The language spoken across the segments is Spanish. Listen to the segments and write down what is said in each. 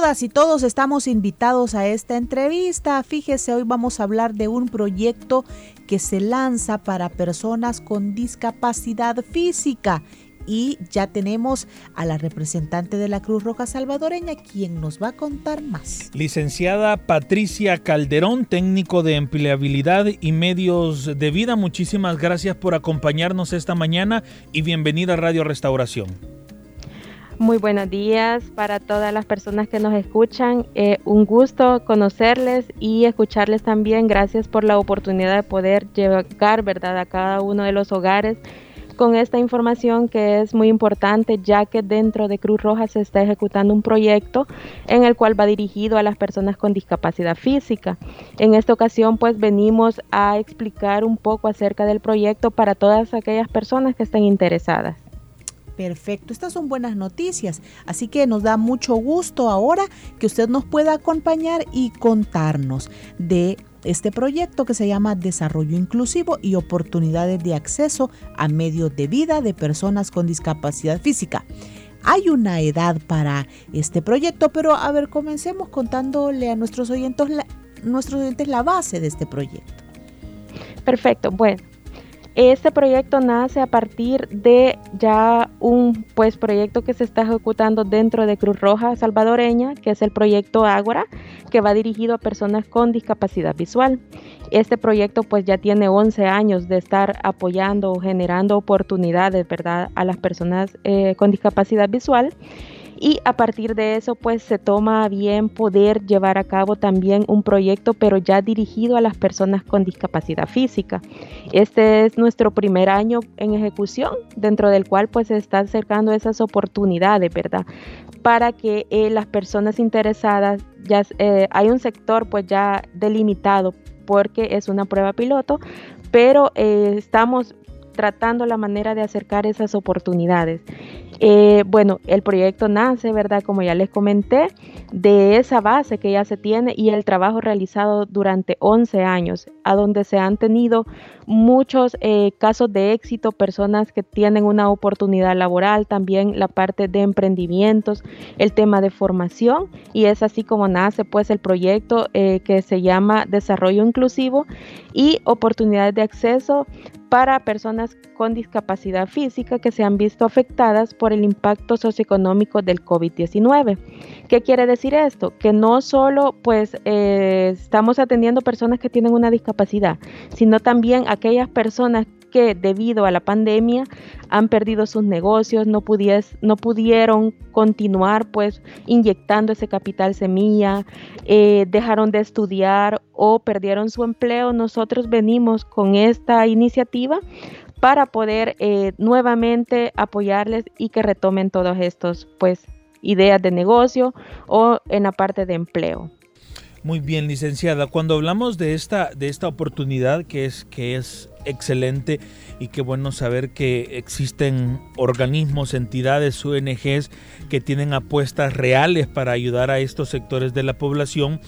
Todas y todos estamos invitados a esta entrevista. Fíjese, hoy vamos a hablar de un proyecto que se lanza para personas con discapacidad física y ya tenemos a la representante de la Cruz Roja Salvadoreña quien nos va a contar más. Licenciada Patricia Calderón, técnico de empleabilidad y medios de vida, muchísimas gracias por acompañarnos esta mañana y bienvenida a Radio Restauración. Muy buenos días para todas las personas que nos escuchan. Eh, un gusto conocerles y escucharles también. Gracias por la oportunidad de poder llegar ¿verdad? a cada uno de los hogares con esta información que es muy importante ya que dentro de Cruz Roja se está ejecutando un proyecto en el cual va dirigido a las personas con discapacidad física. En esta ocasión pues venimos a explicar un poco acerca del proyecto para todas aquellas personas que estén interesadas. Perfecto, estas son buenas noticias, así que nos da mucho gusto ahora que usted nos pueda acompañar y contarnos de este proyecto que se llama Desarrollo Inclusivo y Oportunidades de Acceso a Medios de Vida de Personas con Discapacidad Física. Hay una edad para este proyecto, pero a ver, comencemos contándole a nuestros oyentes la, nuestros oyentes la base de este proyecto. Perfecto, bueno, este proyecto nace a partir de ya un pues proyecto que se está ejecutando dentro de Cruz Roja Salvadoreña, que es el proyecto Ágora, que va dirigido a personas con discapacidad visual. Este proyecto pues ya tiene 11 años de estar apoyando o generando oportunidades, ¿verdad?, a las personas eh, con discapacidad visual y a partir de eso pues se toma bien poder llevar a cabo también un proyecto pero ya dirigido a las personas con discapacidad física. Este es nuestro primer año en ejecución dentro del cual pues se están acercando esas oportunidades, ¿verdad? Para que eh, las personas interesadas, ya eh, hay un sector pues ya delimitado porque es una prueba piloto, pero eh, estamos tratando la manera de acercar esas oportunidades. Eh, bueno, el proyecto nace, ¿verdad? Como ya les comenté, de esa base que ya se tiene y el trabajo realizado durante 11 años, a donde se han tenido muchos eh, casos de éxito, personas que tienen una oportunidad laboral, también la parte de emprendimientos, el tema de formación y es así como nace pues el proyecto eh, que se llama Desarrollo Inclusivo y oportunidades de acceso para personas con discapacidad física que se han visto afectadas por el impacto socioeconómico del COVID-19. ¿Qué quiere decir esto? Que no solo pues eh, estamos atendiendo personas que tienen una discapacidad, sino también aquellas personas que debido a la pandemia han perdido sus negocios, no, no pudieron continuar pues inyectando ese capital semilla, eh, dejaron de estudiar o perdieron su empleo, nosotros venimos con esta iniciativa para poder eh, nuevamente apoyarles y que retomen todos estos pues ideas de negocio o en la parte de empleo. Muy bien, licenciada. Cuando hablamos de esta, de esta oportunidad que es, que es excelente y qué bueno saber que existen organismos, entidades, ONGs que tienen apuestas reales para ayudar a estos sectores de la población.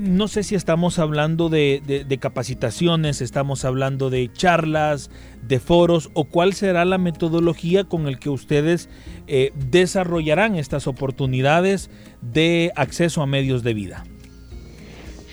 No sé si estamos hablando de, capacitaciones, estamos hablando de charlas, de foros o cuál será la metodología con el que ustedes eh, desarrollarán estas oportunidades de acceso a medios de vida.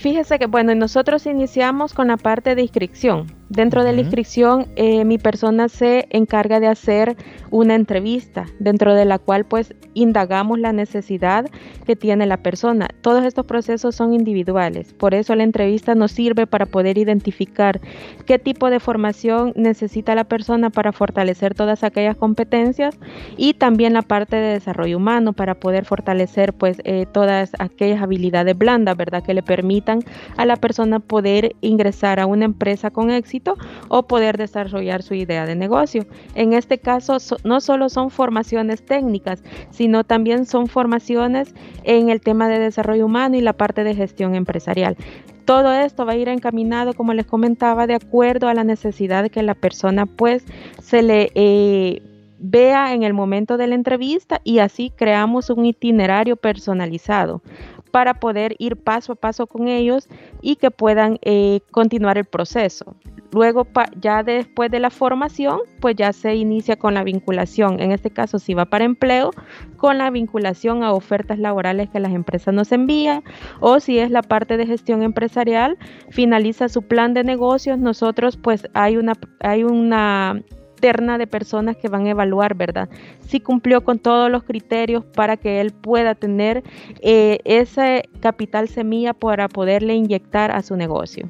Fíjese que, bueno, nosotros iniciamos con la parte de inscripción. Dentro de la inscripción, eh, mi persona se encarga de hacer una entrevista, dentro de la cual pues indagamos la necesidad que tiene la persona. Todos estos procesos son individuales, por eso la entrevista nos sirve para poder identificar qué tipo de formación necesita la persona para fortalecer todas aquellas competencias y también la parte de desarrollo humano para poder fortalecer pues eh, todas aquellas habilidades blandas, ¿verdad? Que le permitan a la persona poder ingresar a una empresa con éxito o poder desarrollar su idea de negocio. En este caso, no solo son formaciones técnicas, sino también son formaciones en el tema de desarrollo humano y la parte de gestión empresarial. Todo esto va a ir encaminado, como les comentaba, de acuerdo a la necesidad que la persona pues se le eh, vea en el momento de la entrevista y así creamos un itinerario personalizado para poder ir paso a paso con ellos y que puedan eh, continuar el proceso. Luego, ya después de la formación, pues ya se inicia con la vinculación. En este caso, si va para empleo, con la vinculación a ofertas laborales que las empresas nos envían. O si es la parte de gestión empresarial, finaliza su plan de negocios. Nosotros, pues hay una, hay una terna de personas que van a evaluar, ¿verdad? Si cumplió con todos los criterios para que él pueda tener eh, ese capital semilla para poderle inyectar a su negocio.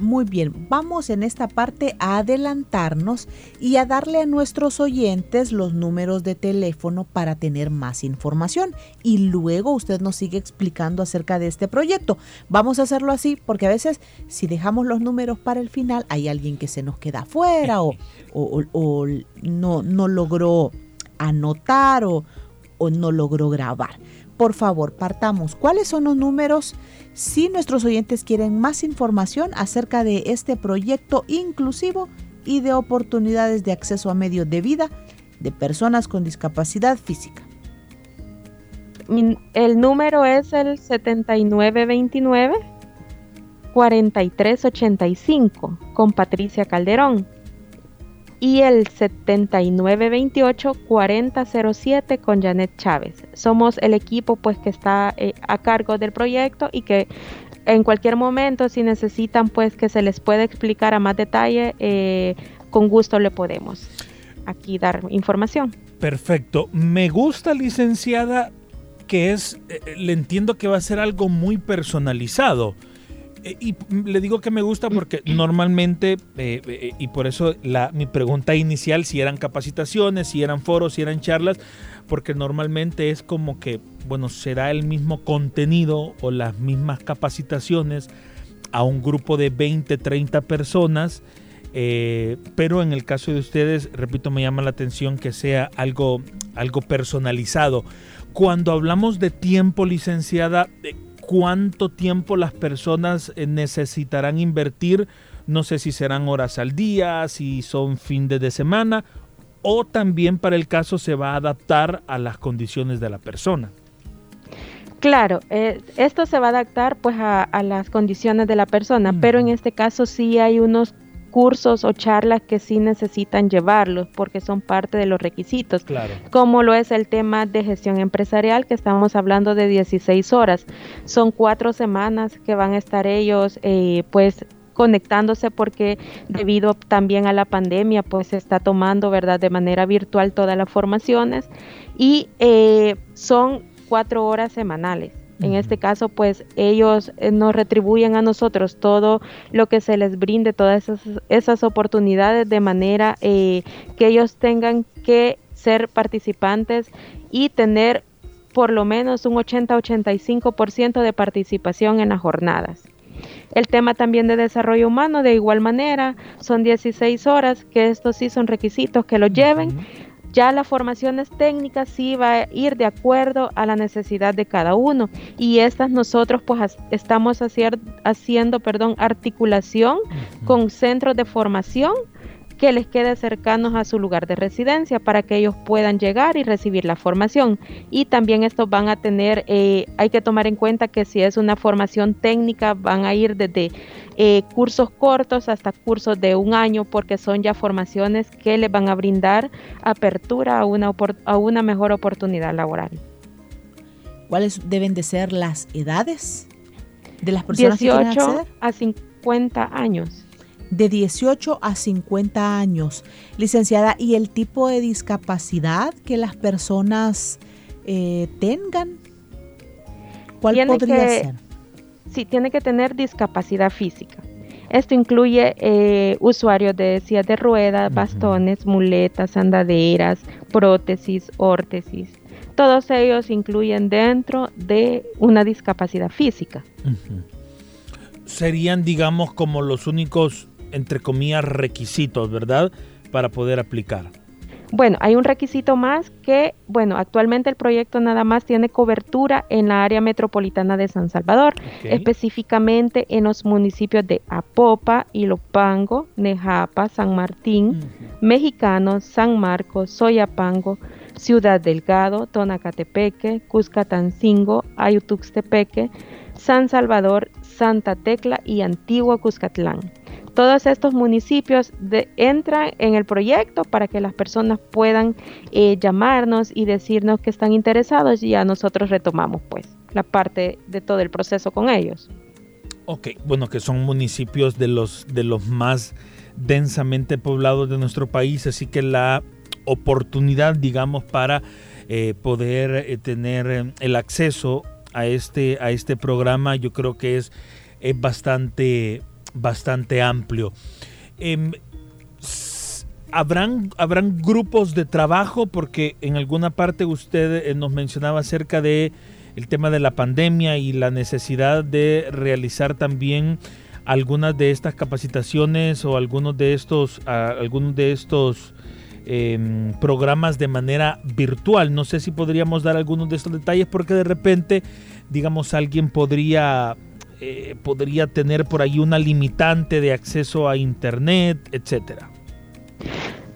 Muy bien, vamos en esta parte a adelantarnos y a darle a nuestros oyentes los números de teléfono para tener más información. Y luego usted nos sigue explicando acerca de este proyecto. Vamos a hacerlo así porque a veces si dejamos los números para el final hay alguien que se nos queda afuera o, no, logró anotar o, o no logró grabar. Por favor, partamos. ¿Cuáles son los números? si nuestros oyentes quieren más información acerca de este proyecto inclusivo y de oportunidades de acceso a medios de vida de personas con discapacidad física. El número es el 7929 4385 con Patricia Calderón y el 7928-4007 con Janet Chávez. Somos el equipo pues que está eh, a cargo del proyecto y que en cualquier momento si necesitan pues que se les pueda explicar a más detalle, eh, con gusto le podemos aquí dar información. Perfecto. Me gusta, licenciada, que es, eh, le entiendo que va a ser algo muy personalizado y le digo que me gusta porque normalmente, eh, eh, y por eso la, mi pregunta inicial, si eran capacitaciones, si eran foros, si eran charlas, porque normalmente es como que, bueno, será el mismo contenido o las mismas capacitaciones a un grupo de 20, 30 personas. pero en el caso de ustedes, repito, me llama la atención que sea algo, algo personalizado. Cuando hablamos de tiempo, licenciada, cuánto tiempo las personas eh, necesitarán invertir. No sé si serán horas al día, si son fines de semana o también para el caso se va a adaptar a las condiciones de la persona. Claro, eh, esto se va a adaptar pues a, las condiciones de la persona, pero en este caso sí hay unos cursos o charlas que sí necesitan llevarlos porque son parte de los requisitos, claro. como lo es el tema de gestión empresarial que estamos hablando de 16 horas. Son cuatro semanas que van a estar ellos eh, pues conectándose porque debido también a la pandemia pues se está tomando verdad de manera virtual todas las formaciones y eh, son cuatro horas semanales en este caso, pues ellos eh, nos retribuyen a nosotros todo lo que se les brinde, todas esas, oportunidades de manera eh, que ellos tengan que ser participantes y tener por lo menos un 80-85% de participación en las jornadas. El tema también de desarrollo humano, de igual manera, son 16 horas, que estos sí son requisitos que lo lleven. Ya las formaciones técnicas sí va a ir de acuerdo a la necesidad de cada uno. Y estas nosotros pues estamos haciendo perdón, articulación con centros de formación que les quede cercanos a su lugar de residencia para que ellos puedan llegar y recibir la formación. Y también estos van a tener, eh, hay que tomar en cuenta que si es una formación técnica, van a ir desde eh, cursos cortos hasta cursos de un año, porque son ya formaciones que les van a brindar apertura a una, a una mejor oportunidad laboral. ¿Cuáles deben de ser las edades de las personas 18 a 50 años de 18 a 50 años. Licenciada, ¿y el tipo de discapacidad que las personas eh, tengan? ¿Cuál podría ser? Sí, tiene que tener discapacidad física. Esto incluye eh, usuarios de sillas de ruedas, bastones, muletas, andaderas, prótesis, órtesis. Todos ellos incluyen dentro de una discapacidad física. Serían, digamos, como los únicos entre comillas, requisitos, ¿verdad? Para poder aplicar. Bueno, hay un requisito más que, bueno, actualmente el proyecto nada más tiene cobertura en la área metropolitana de San Salvador, específicamente en los municipios de Apopa, Ilopango, Nejapa, San Martín, Mexicano, San Marcos, Soyapango, Ciudad Delgado, Tonacatepeque, Cuscatancingo, Ayutuxtepeque, San Salvador, Santa Tecla y Antigua Cuscatlán. Todos estos municipios entran en el proyecto para que las personas puedan eh, llamarnos y decirnos que están interesados y ya nosotros retomamos pues la parte de todo el proceso con ellos. Ok, bueno, que son municipios de los, de los más densamente poblados de nuestro país, así que la oportunidad, digamos, para eh, poder eh, tener el acceso a este, a este programa, yo creo que es, es bastante, bastante amplio. Em, ¿habrán, ¿Habrán grupos de trabajo? Porque en alguna parte usted eh, nos mencionaba acerca de el tema de la pandemia y la necesidad de realizar también algunas de estas capacitaciones o algunos de estos, algunos de estos em, programas de manera virtual. No sé si podríamos dar algunos de estos detalles porque de repente, digamos, alguien podría eh, podría tener por ahí una limitante de acceso a Internet, etcétera.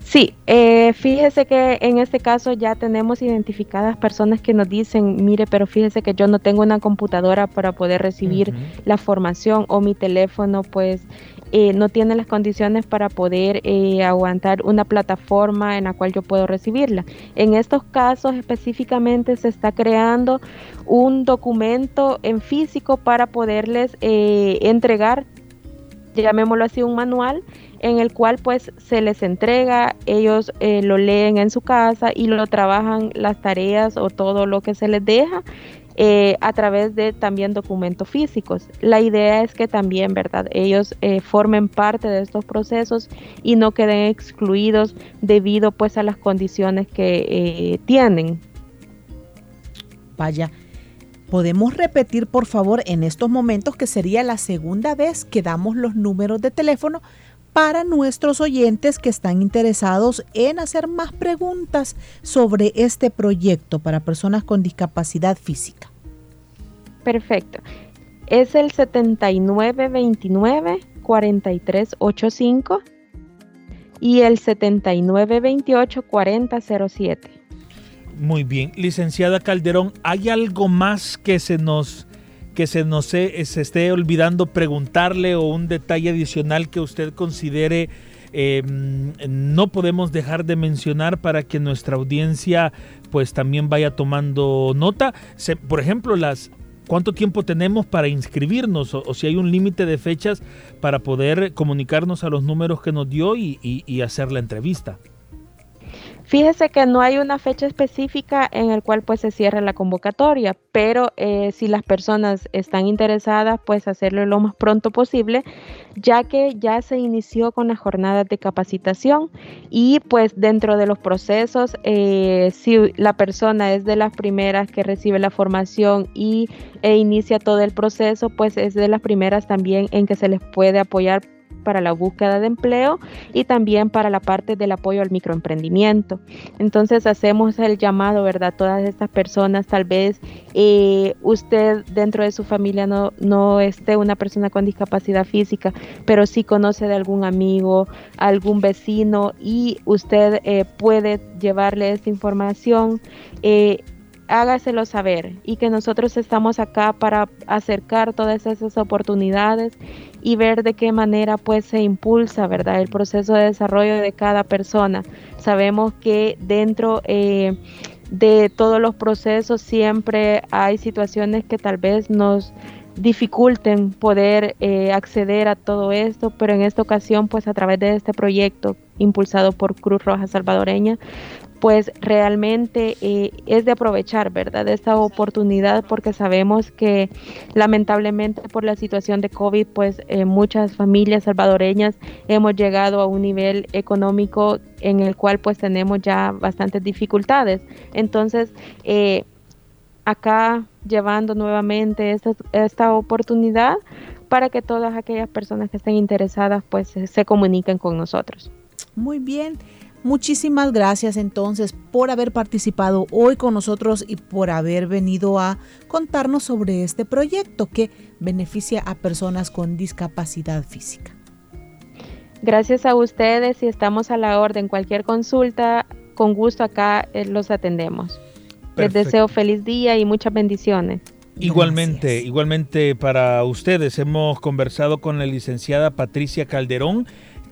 Sí, eh, fíjese que en este caso ya tenemos identificadas personas que nos dicen, mire, pero fíjese que yo no tengo una computadora para poder recibir la formación o mi teléfono pues eh, no tiene las condiciones para poder eh, aguantar una plataforma en la cual yo puedo recibirla. En estos casos específicamente se está creando un documento en físico para poderles eh, entregar, llamémoslo así, un manual en el cual pues se les entrega, ellos lo leen en su casa y lo trabajan las tareas o todo lo que se les deja eh, a través de también documentos físicos. La idea es que también, ¿verdad? Ellos eh, formen parte de estos procesos y no queden excluidos debido pues a las condiciones que eh, tienen. Vaya. Podemos repetir, por favor, en estos momentos que sería la segunda vez que damos los números de teléfono para nuestros oyentes que están interesados en hacer más preguntas sobre este proyecto para personas con discapacidad física. Perfecto. Es el 7929-4385 y el 7928-4007. Muy bien, licenciada Calderón, ¿hay algo más que se nos que se nos se, esté olvidando preguntarle o un detalle adicional que usted considere em, no podemos dejar de mencionar para que nuestra audiencia pues también vaya tomando nota. por ejemplo, las, ¿cuánto tiempo tenemos para inscribirnos? O, si hay un límite de fechas para poder comunicarnos a los números que nos dio y hacer la entrevista. Fíjese que no hay una fecha específica en el cual pues se cierre la convocatoria, pero eh, si las personas están interesadas, pues hacerlo lo más pronto posible, ya que ya se inició con las jornadas de capacitación y pues dentro de los procesos, eh, si la persona es de las primeras que recibe la formación y e inicia todo el proceso, pues es de las primeras también en que se les puede apoyar para la búsqueda de empleo y también para la parte del apoyo al microemprendimiento. Entonces hacemos el llamado, ¿verdad? Todas estas personas, tal vez eh, usted dentro de su familia no, no esté una persona con discapacidad física, pero sí conoce de algún amigo, algún vecino y usted eh, puede llevarle esta información. Eh, hágaselo saber y que nosotros estamos acá para acercar todas esas oportunidades y ver de qué manera pues se impulsa, ¿verdad? El proceso de desarrollo de cada persona. Sabemos que dentro eh, de todos los procesos siempre hay situaciones que tal vez nos dificulten poder eh, acceder a todo esto, pero en esta ocasión, pues a través de este proyecto impulsado por Cruz Roja Salvadoreña, pues realmente eh, es de aprovechar, ¿verdad? Esta oportunidad porque sabemos que lamentablemente por la situación de COVID, pues eh, muchas familias salvadoreñas hemos llegado a un nivel económico en el cual pues tenemos ya bastantes dificultades. Entonces, acá llevando nuevamente esta, esta oportunidad, para que todas aquellas personas que estén interesadas pues se comuniquen con nosotros. Muy bien. Muchísimas gracias entonces por haber participado hoy con nosotros y por haber venido a contarnos sobre este proyecto que beneficia a personas con discapacidad física. Gracias a ustedes y estamos a la orden. Cualquier consulta, con gusto acá eh, los atendemos. Les deseo feliz día y muchas bendiciones. Igualmente, igualmente para ustedes. Hemos conversado con la licenciada Patricia Calderón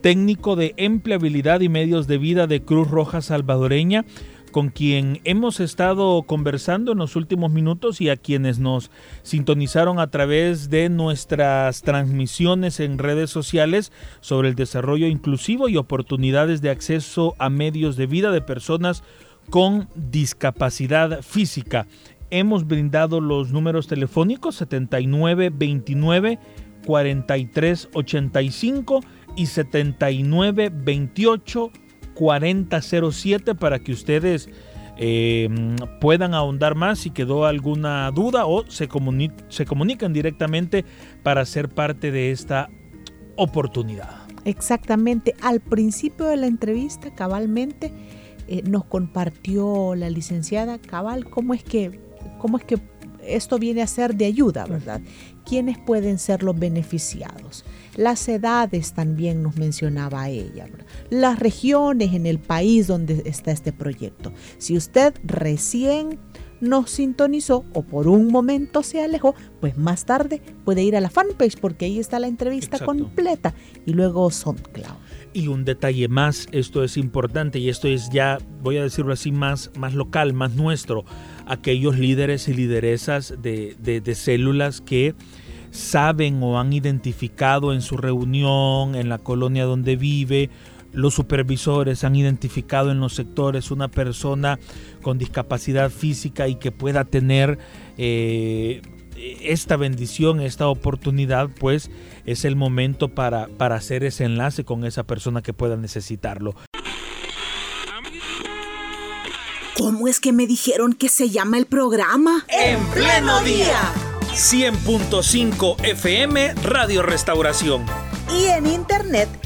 técnico de empleabilidad y medios de vida de Cruz Roja Salvadoreña, con quien hemos estado conversando en los últimos minutos y a quienes nos sintonizaron a través de nuestras transmisiones en redes sociales sobre el desarrollo inclusivo y oportunidades de acceso a medios de vida de personas con discapacidad física. Hemos brindado los números telefónicos 7929 4385 y 79 28 4007 para que ustedes eh, puedan ahondar más si quedó alguna duda o se, se comunican directamente para ser parte de esta oportunidad. Exactamente, al principio de la entrevista cabalmente eh, nos compartió la licenciada Cabal cómo es que, cómo es que esto viene a ser de ayuda, ¿verdad? ¿Quiénes pueden ser los beneficiados? Las edades también nos mencionaba ella, las regiones en el país donde está este proyecto. Si usted recién nos sintonizó o por un momento se alejó, pues más tarde puede ir a la fanpage porque ahí está la entrevista completa y luego SoundCloud. Y un detalle más, esto es importante y esto es ya, voy a decirlo así, más, más local, más nuestro. Aquellos líderes y lideresas de, de células que saben o han identificado en su reunión, en la colonia donde vive, los supervisores han identificado en los sectores una persona con discapacidad física y que pueda tener eh, esta bendición, esta oportunidad, pues es el momento para, para hacer ese enlace con esa persona que pueda necesitarlo. ¿Cómo es que me dijeron que se llama el programa? En pleno día. 100.5 FM Radio Restauración. Y en internet